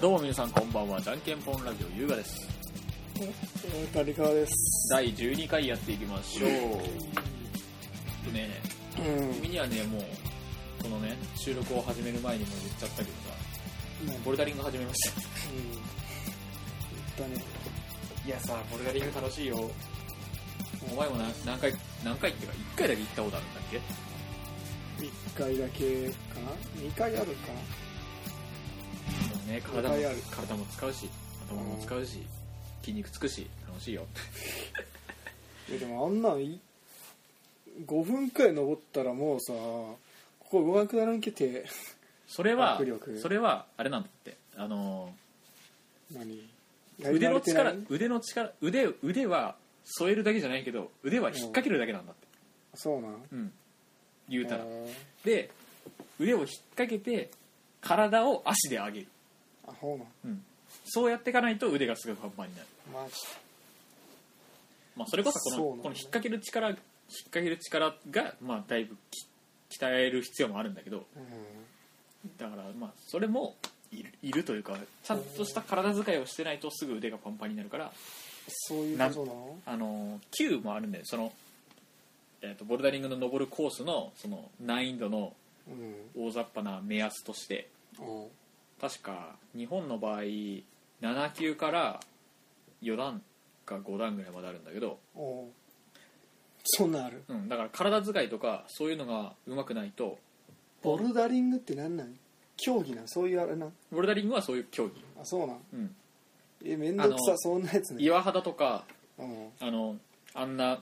どうも皆さんこんばんは。じゃんけんぽんラジオ優雅です。谷川です。第12回やっていきましょう。でねうん。君にはねもうこのね収録を始める前にも言っちゃったけどさボルダリング始めました。うん。言っいやさボルダリング楽しいよ。お前もな何回何回っていうか1回だけ行ったことあるんだっけ？たね。一回だけかな？二回あるかもうね体も体も使うし頭も使うし筋肉つくし楽しいよ。な。え、でもあんなんい、5分くらい登ったらもうさ、ここ動かなくならんけて、それはそれはあれなんだって。あの何？腕の力腕の力腕腕は添えるだけじゃないけど腕は引っ掛けるだけなんだって。そうなん？うん。言うたら。で腕を引っ掛けて体を足で上げる、あ、ほうな。ん。うん、そうやっていかないと腕がすぐパンパンになる、マジまあ、それこそこのそうなんだこの引っ掛ける力引っ掛ける力が、まあ、だいぶき鍛える必要もあるんだけどうだからまあそれもいるいるというかちゃんとした体使いをしてないとすぐ腕がパンパンになるからん。そういうことなの？あの級もあるんだよ。その、えー、とボルダリングの登るコースのその難易度のうん。大雑把な目安として。おう確か日本の場合7級から4段か5段ぐらいまであるんだけど、おう。そんなんある。うん、だから体使いとかそういうのがうまくないと。ボルダリングって何なん？競技なん？そういうあれなん？ボルダリングはそういう競技、あ、そうなん？うん、え、めんどくさあ、のそんなやつね。岩肌とかうん。あのあんな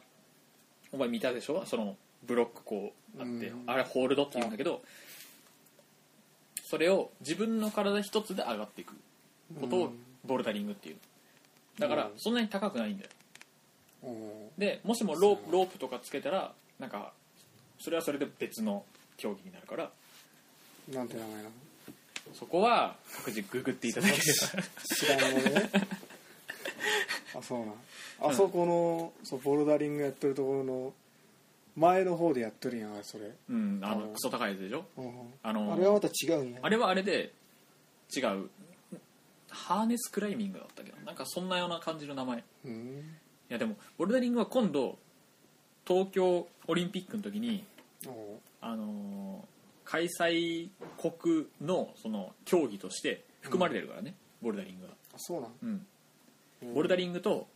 お前見たでしょ？そのブロックこうあって、うん。あれホールドっていうんだけどそれを自分の体一つで上がっていく。ことをボルダリングっていう。だからうん。そんなに高くないんだよ。うん。でもしもロープロープとかつけたらなんかそれはそれで別の競技になるから。なんて名前なの？そこは各自ググっていただければ。知らんのね。あそうなん。あそこの、そうボルダリングやってるところの前の方でやってるんやんそれ、うんあのうんクソ高いやつでしょ？うんあのあれはまた違うんやあれはあれで違う。ハーネスクライミングだったけどなんかそんなような感じの名前。いうん。やでもボルダリングは今度東京オリンピックの時におあのー開催国のその競技として含まれてるからね、ボルダリングは、あそうなん？うん、ボルダリングと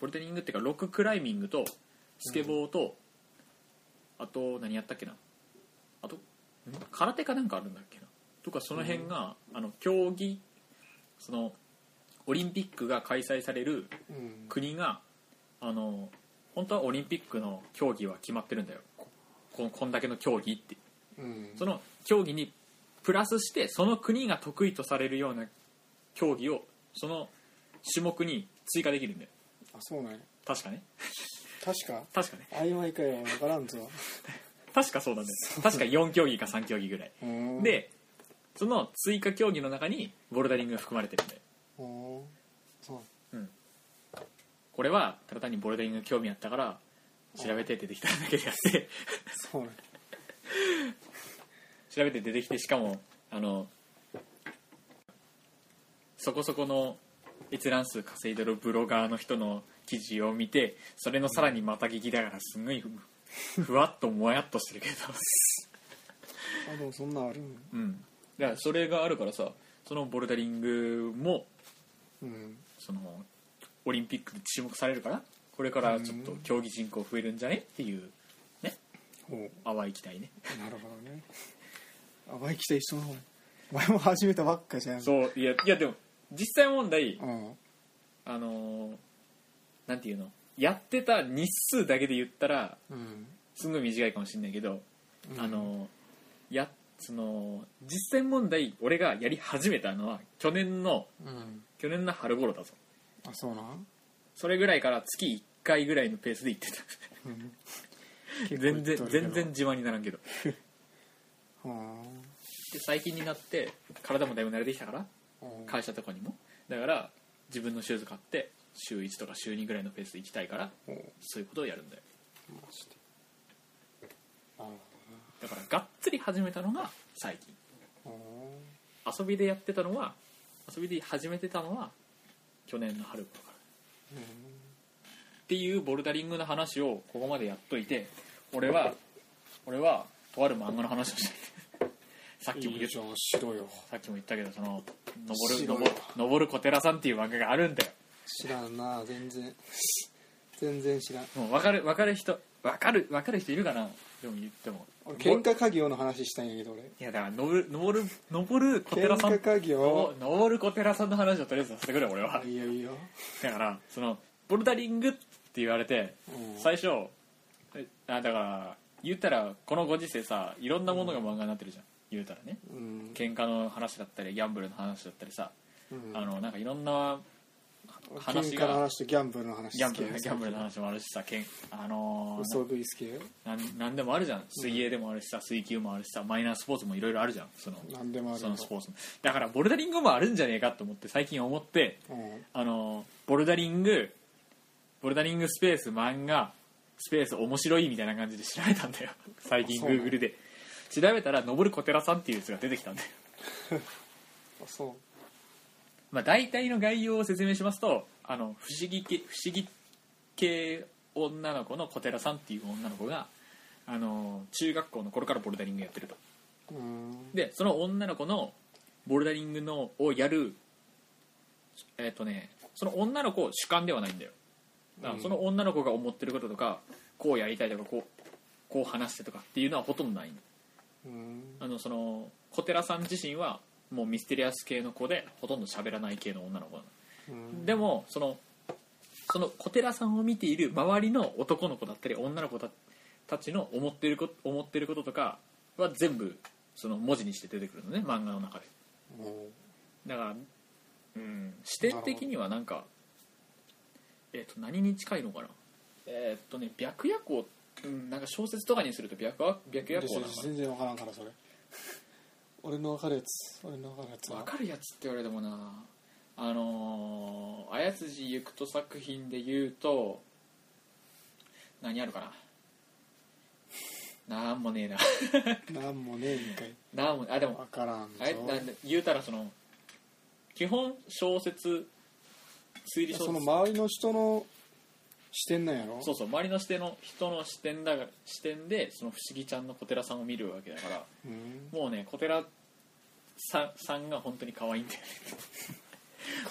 ボルダリングっていうかロッククライミングとスケボーと、あと何やったっけな？あとん？空手かなんかあるんだっけな？とかその辺が、あの競技そのオリンピックが開催されるうん。国があの本当はオリンピックの競技は決まってるんだよ。ここんだけの競技って。うん。その競技にプラスしてその国が得意とされるような競技をその種目に追加できるんだよ。あそうなんや。確かね確か？確かね曖昧かよ。分からんぞ。確かそうなんだよ確か4競技か3競技ぐらい。うん。でその追加競技の中にボルダリングが含まれてるんだようん。そう。これはただ単にボルダリング興味あったから調べて出てきただけであって。そうなんや調べて出てきてしかもあのそこそこの閲覧数稼いでるブロガーの人の記事を見てそれのさらにまた聞きだからすごいふふわっともやっとしてるけど。あでもそんなんあるんうん。だからそれがあるからさそのボルダリングもうん。そのオリンピックで注目されるからこれからちょっと競技人口増えるんじゃねっていうほう。淡い期待ね。なるほどね。淡い期待一緒の方前も始めたばっかじゃん。そういやいやでも実際問題うん。あのーなんていうの？やってた日数だけで言ったらうんすんごい短いかもしれないけど、うん。あのーやその実際問題俺がやり始めたのは去年のうん。去年の春頃だぞ。あそうなん？それぐらいから月1回ぐらいのペースで行ってた。うん。全然全然は自慢にならんけど。あ。で最近になって体もだいぶ慣れてきたからうん。会社とかにも。だから自分のシューズ買って週1とか週2ぐらいのペースで行きたいからおそういうことをやるんだよ。だからがっつり始めたのが最近。遊びでやってたのは遊びで始めてたのは去年の春頃か。らっていうボルダリングの話をここまでやっといて俺は俺はとある漫画の話をした。いさっきも言ったけどその登る登る小寺さんっていう漫画があるんだよ知らんな全然。全然知らん。もう分かる分かる人分かる分かる人いるかな？でも言っても。俺喧嘩家業の話したんやけど俺。いやだから登る登る登る小寺さん。喧嘩家業？の登る小寺さんの話をとりあえずさせてくれ俺は。いいよいいよ、だからそのボルダリングって言われてうん。最初えあだから言ったらこのご時世さいろんなものが漫画になってるじゃん。言うたらね。うん。喧嘩の話だったりギャンブルの話だったりさ。うん。あのなんかいろんな喧話嘩のが話とギャンブルの話ギャンブルギャンブルの話もあるしさけんあのー嘘食い好き？よなんなんでもあるじゃん。水泳でもあるしさ水球もあるしさマイナースポーツもいろいろあるじゃん。その何でもあるそのスポーツも。だからボルダリングもあるんじゃねえかと思って最近思ってうん。あのボルダリングボルダリングスペース漫画スペース面白いみたいな感じで調べたんだよ。最近そうなの Google で。調べたら登る小寺さんっていうやつが出てきたんだよ。あそうまあ大体の概要を説明しますとあの不思議系不思議系女の子の小寺さんっていう女の子があの中学校の頃からボルダリングやってると。うん。でその女の子のボルダリングのをやるえっ、とねその女の子主観ではないんだよ。だからその女の子が思ってることとかこうやりたいとかこうこう話してとかっていうのはほとんどないうん。あのその小寺さん自身はもうミステリアス系の子でほとんど喋らない系の女の子なの。うん。でもそのその小寺さんを見ている周りの男の子だったり女の子たたちの思ってること思ってることとかは全部その文字にして出てくるのね漫画の中で。うん。だから、うん、視点的にはなんかえっ、と何に近いのかな？えっ、とね白夜行、うん、なんか小説とかにすると白夜白夜行なのか全然分からんからそれ俺の分かるやつ。俺の分かるやつな分かるやつって言われてもな。あのー、綾辻ゆくと作品で言うと何あるかな？なんもねえな。なんもねえんかい。なんもあでも分からんぞ。あれなんで言うたらその基本小説推理小その説周りの人の視点なんやろ？そうそう周りの視点の人の視点だが視点でその不思議ちゃんの小寺さんを見るわけだから。うん。もうね小寺さんさんが本当に可愛いんだよね。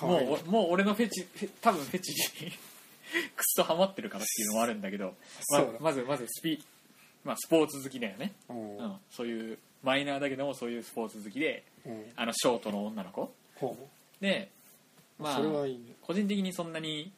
もうもう俺のフェチ多分フェチに クソハマってるからっていうのもあるんだけどままずまずスピ、まあ、スポーツ好きだよね、うん。うん、そういうマイナーだけどもそういうスポーツ好きでうん。あのショートの女の子。ほでうまあそれはいいね。個人的にそんなに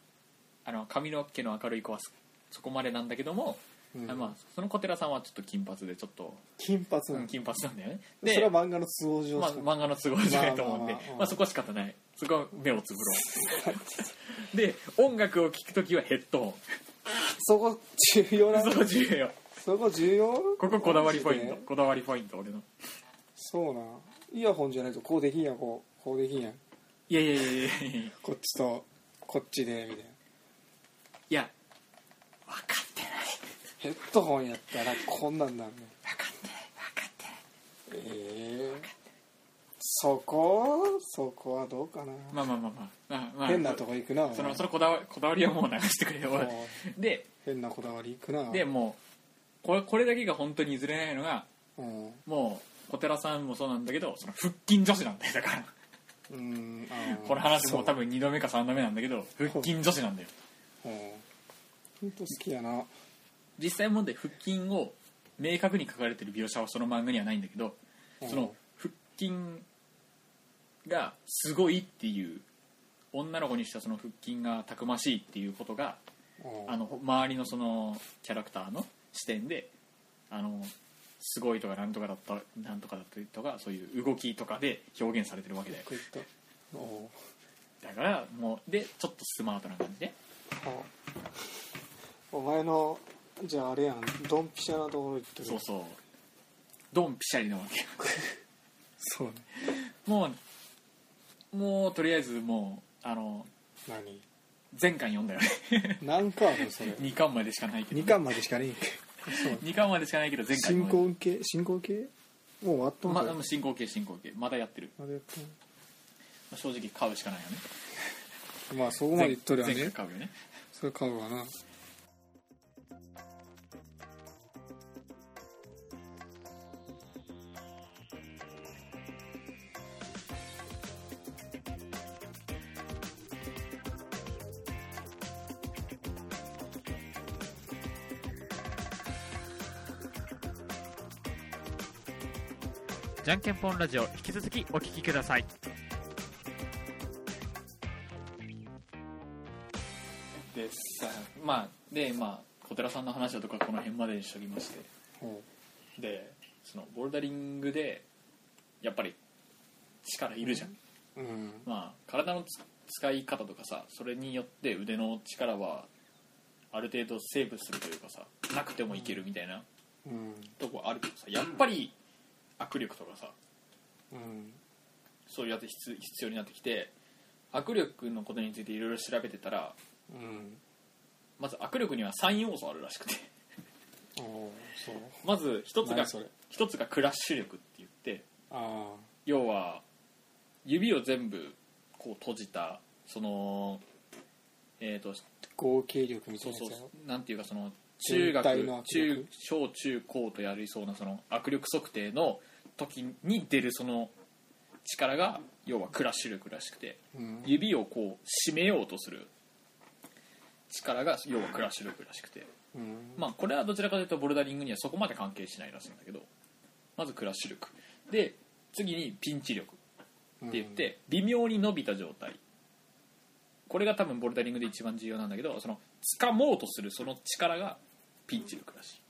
あの髪の毛の明るい子はそそこまでなんだけども、うん。あまあ、その小寺さんはちょっと金髪でちょっと、金髪。なのうん金髪なんだよね。それでは漫画の都合上。まあ、しか漫画の都合じゃないと思うんで、まあまあまあうんまあ、そこは仕方ない。そこは目をつぶろうで音楽を聴く時はヘッドホン。そこ重要な。そう重要。そこ重要？こここだわりポインマジで？トこだわりポイント俺の。そうな。イヤホンじゃないとこうできんやんこう。こうできんやん。いやいやいやいやいやこっちとこっちでみたいな。いや分かヘッドホンやったらこんなんなんね分かってない分かってないええそこそこはどうかな、まあまあまあまあ、まあまあ、変なとこ行くなそのそのこだわこだわりはもう流してくれよで変なこだわり行くな。でもうこれこれだけが本当に譲れないのがうん。もう小寺さんもそうなんだけどその腹筋女子なんだよだから。うんこの話もう多分分2度目か3度目なんだけど腹筋女子なんだよ。本当好きやな実際問題腹筋を明確に書かれてる描写はその漫画にはないんだけどその腹筋がすごいっていう女の子にしてはその腹筋がたくましいっていうことがうん。あの周りのそのキャラクターの視点であのすごいとかなんとかだったなんとかだったりとかそういう動きとかで表現されてるわけだよ。だからもうでちょっとスマートな感じで。お前のじゃああれやん。ドンピシャなところ行ってるそうそう。ドンピシャリなわけ。よ そうね。もうもうとりあえずもうあの何？前巻読んだよね。何巻あるそれ？2巻までしかないけど2巻までしかねえんけ。そう。2巻までしかないけど前回進行系？進行系？もう終わったんまだあ進行形進行形まだやってる。まだやってんまあ正直買うしかないよね。まあそこまで言っとるよ全ね。全買うよね。それ買うわなじゃんけんぽんラジオ引き続きお聞きください。でさまあでまあ小寺さんの話だとかこの辺までにしときまして。ほでそのボルダリングでやっぱり力いるじゃん、ううん。まあ体のつ使い方とかさそれによって腕の力はある程度セーブするというかさなくてもいけるみたいなうん。とこあるけどさやっぱり握力とかさ。うん。そういうやつ必必要になってきて握力のことについていろいろ調べてたらうん。まず握力には3要素あるらしくて。おおそう。まず一つが何それ？一つがクラッシュ力って言ってあ要は指を全部こう閉じたそのえっ、とあ合計力みたそそういうなやつやろ？なんていうかその中学中力？小中高とやりそうなその握力測定の時に出るその力が要はクラッシュ力らしくてうん。指をこう締めようとする力が要はクラッシュ力らしくて。うん。まあこれはどちらかというとボルダリングにはそこまで関係しないらしいんだけどまずクラッシュ力。で次にピンチ力って言って微妙に伸びた状態。これが多分ボルダリングで一番重要なんだけどその掴もうとするその力がピンチ力らし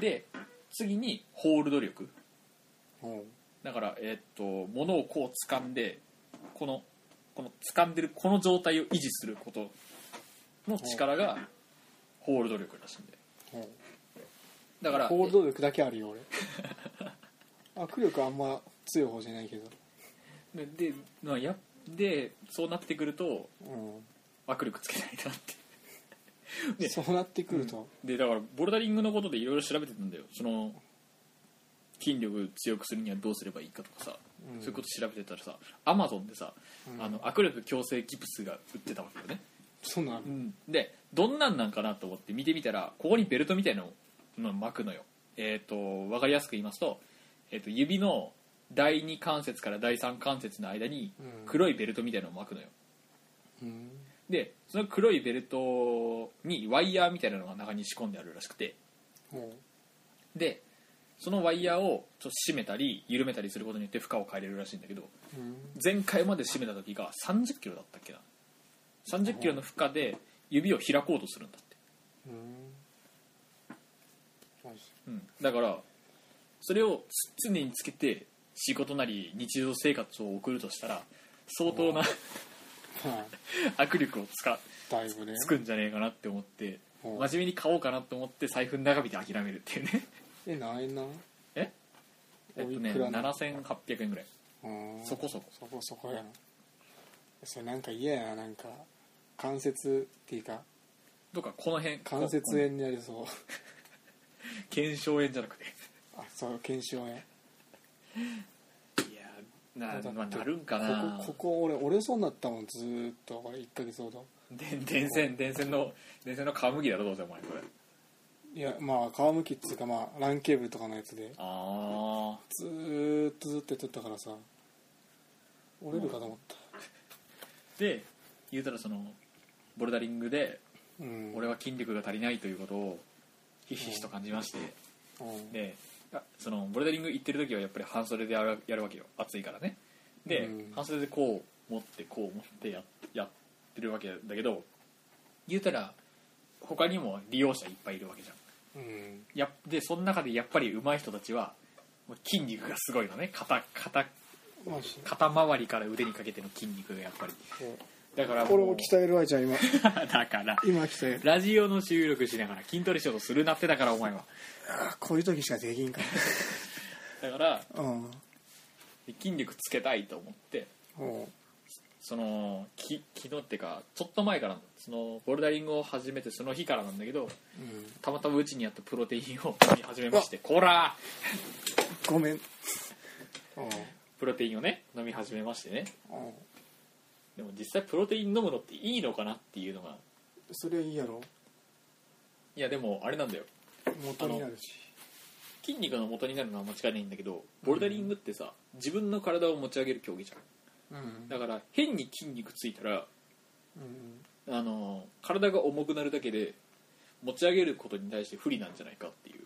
で次にホールド力。ほだからえーっと物をこう掴んでこのこの掴んでるこの状態を維持することの力がホールド力らしいんでだからうホールド力だけあるよ俺。握力あんま強い方じゃないけど。でで,、まあ、やでそうなってくるとうん。握力つけないとなって でそうなってくると。でだからボルダリングのことでいろいろ調べてたんだよ。その筋力強くするにはどうすればいいかとかさ、うん。そういうこと調べてたらさアマゾンでさ、うん。あの握力矯正ギプスが売ってたわけよね、そうなの。でどんなんなんかなと思って見てみたらここにベルトみたいなのを巻くのよ。えっ、と分かりやすく言いますと,、えー、と指の第2関節から第3関節の間にうん。黒いベルトみたいなのを巻くのよ。うんでその黒いベルトにワイヤーみたいなのが中に仕込んであるらしくて。ほでそのワイヤーをちょっと締めたり緩めたりすることによって負荷を変えれるらしいんだけど前回まで締めた時が30キロだったっけな。30キロの負荷で指を開こうとするんだって、うん。だからそれを常につけて仕事なり日常生活を送るとしたら相当なはい握力をつかだいぶね。つくんじゃねえかなって思ってほう真面目に買おうかなと思って財布の中身で諦めるっていうね。え何円なえ？えっとねおいくらな7800円ぐらい。うんそこそこ。そこそこやな。それなんか嫌やななんか。関節っていうか。とかこの辺。関節こ炎になりそう。腱鞘炎じゃなくて。あそう腱鞘炎な,、まあ、な。るんかな。ここここ俺折れそうになったもんずーっとこれ1ヶ月ほど。で電線電線の電線の皮むきだろどうせお前これ。いやまあ皮むきっつうかまあランケーブルとかのやつで。ああずーっとずっとやっとったからさ。折れるかと思った。で言うたらそのボルダリングでうん。俺は筋力が足りないということをひしひしと感じまして。うん。であそのボルダリング行ってる時はやっぱり半袖でやるやるわけよ。暑いからね。で、うん。半袖でこう持ってこう持ってややってるわけだけど言うたら他にも利用者いっぱいいるわけじゃん。うん。やでその中でやっぱり上手い人たちはもう筋肉がすごいのね。肩肩肩周りから腕にかけての筋肉がやっぱりだから俺も鍛えるわいちゃん今。だから今鍛える。ラジオの収録しながら筋トレしようとするなってだからお前は。あこういう時しかできんか。だかららうん。筋力つけたいと思ってそのき昨日っていうかちょっと前からそのボルダリングを始めてその日からなんだけどうん。たまたまうちにあったプロテインを飲み始めましてこらごめん。ププロテインをね飲み始めましてね。う。んでも実際プロテイン飲むのっていいのかなっていうのが。それはいいやろ。いやでもあれなんだよ。元になるし。筋肉の元になるのは間違いないんだけどボルダリングってさ自分の体を持ち上げる競技じゃん。うん。だから変に筋肉ついたらうんあの体が重くなるだけで持ち上げることに対して不利なんじゃないかっていう。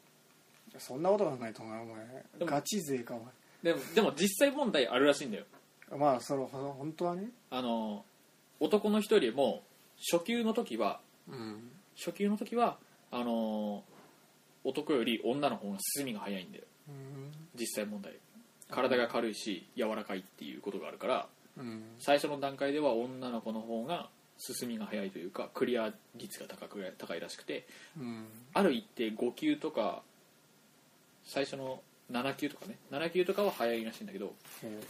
そんなこと考えたお前。お前ガチ勢かおでもでも実際問題あるらしいんだよ。前まあそのほ本当はね。あの男の人よりも初級の時はうん初級の時はあの男より女の方が進みが早いんだよ。うん。実際問題。体が軽いし柔らかいっていうことがあるからうん。最初の段階では女の子の方が進みが早いというかクリア率が高く高いらしくてうん。ある一定5級とか最初の7級とかね。7級とかは早いらしいんだけど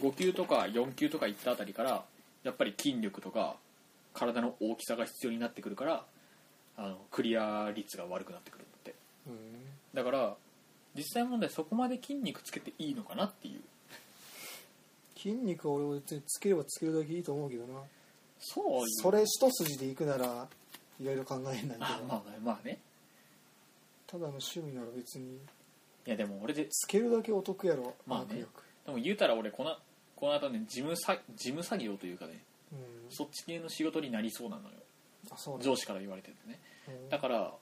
5級とか4級とかいったあたりからやっぱり筋力とか体の大きさが必要になってくるからあのクリア率が悪くなってくるんだって。うん。だから実際問題そこまで筋肉つけていいのかなっていう。筋肉は俺は別につければつけるだけいいと思うけどな。そうそれ一筋でいくならいろいろ考えないけどあまあまあね。ただの趣味なら別にいやでも俺でつけるだけお得やろまあね。でも言うたら俺このこの後ね事務さ事務作業というかねうん。そっち系の仕事になりそうなのよ。あそうなん上司から言われててね。うん。だから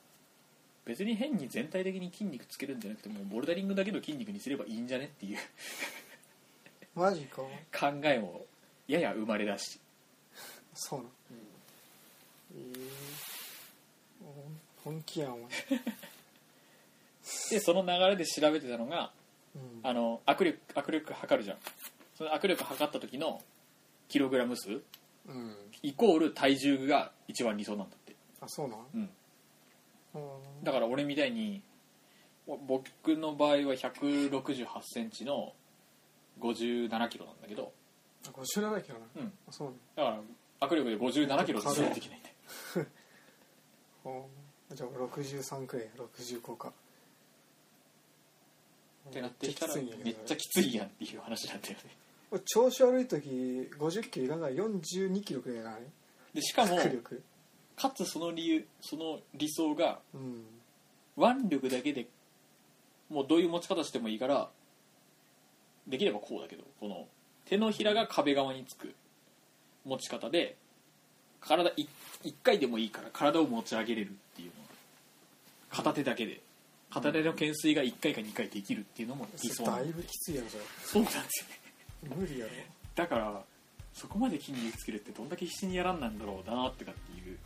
別に変に全体的に筋肉つけるんじゃなくてもうボルダリングだけの筋肉にすればいいんじゃねっていう。マジか。考えもやや生まれだし。そうなん。ええ本気やんお前 でその流れで調べてたのがうん。あの握力握力測るじゃん。その握力測った時のキログラム数うん。イコール体重が一番理想なんだって。あそうなん？うん。うん。だから俺みたいにお僕の場合は1 6 8センチの5 7キロなんだけど。あ57キロなうん。あそうなん？だから握力で5 7キロずつないといけない んだよあじゃあ63くらい65かってなってきたらめっちゃきついんやんっていう話なんだよね。俺調子悪い時50キロいかんから42キロくらいやからねでしかもかつその理由その理想がうん。腕力だけでもうどういう持ち方してもいいからできればこうだけどこの手のひらが壁側につく持ち方で体い一回でもいいから体を持ち上げれるっていうの。が片手だけで片手の懸垂が1回か2回できるっていうのも理想。だいぶきついやろそれ。そうなんですよね。無理やろ。だからそこまで筋肉つけるってどんだけ必死にやらんなんだろうなってかっていう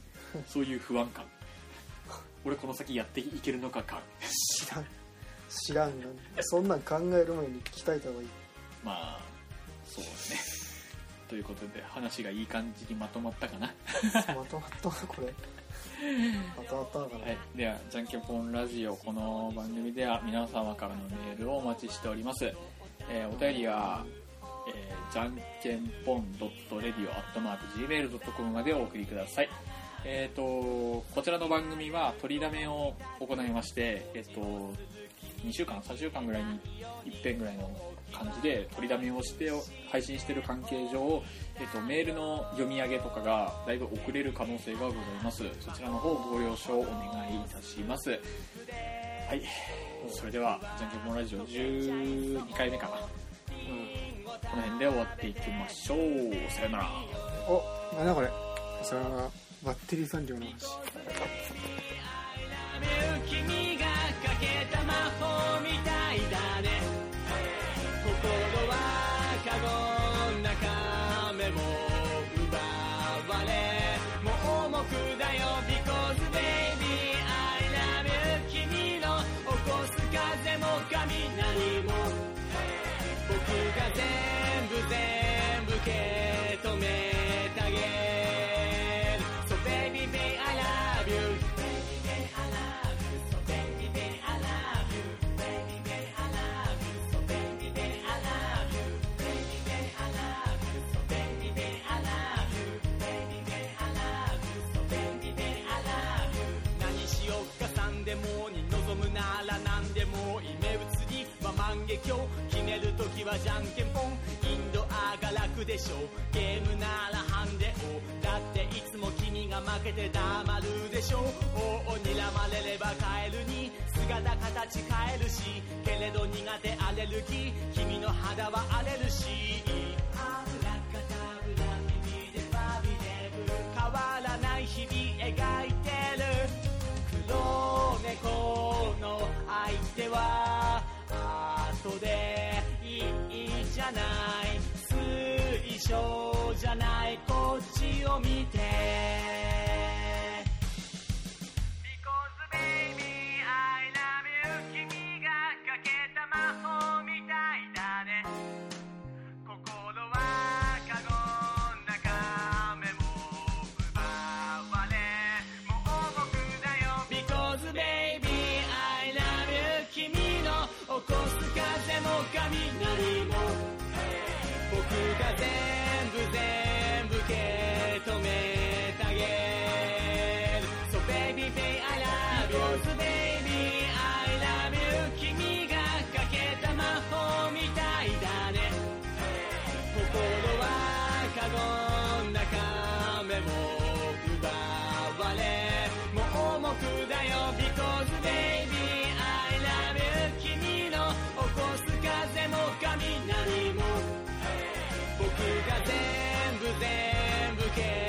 そういう不安感。俺この先やっていけるのかか。知らん。知らんがそんなん考える前に鍛えた方がいい。まあそうだね。ということで話がいい感じにまとまったかな、まとまった？なこれはい、ではじゃんけんぽんラジオこの番組では皆様からのメールをお待ちしております、えーお便りは、えーじゃんけんぽん .radio.gmail.com までお送りください。えっ、とこちらの番組は取りだめを行いましてえっ、と2週間3週間ぐらいに一遍ぐらいの感じで取りだめをして配信してる関係上、えっと、メールの読み上げとかがだいぶ遅れる可能性がございます。そちらの方ご了承お願いいたします。はい。それでは「じゃんけんぽんラジオ」12回目かな。うんこの辺で終わっていきましょう。さよなら。おなんだこれ。さあバッテリー残量の話。で今日決めるときはじゃんけんぽんインドアが楽でしょゲームならハンデを。だっていつも君が負けて黙るでしょ王を睨まれればカエルに。姿形変えるし。けれど苦手アレルギー君の肌は荒れるし。後でいいじゃない。推奨じゃない。こっちを見て。全部消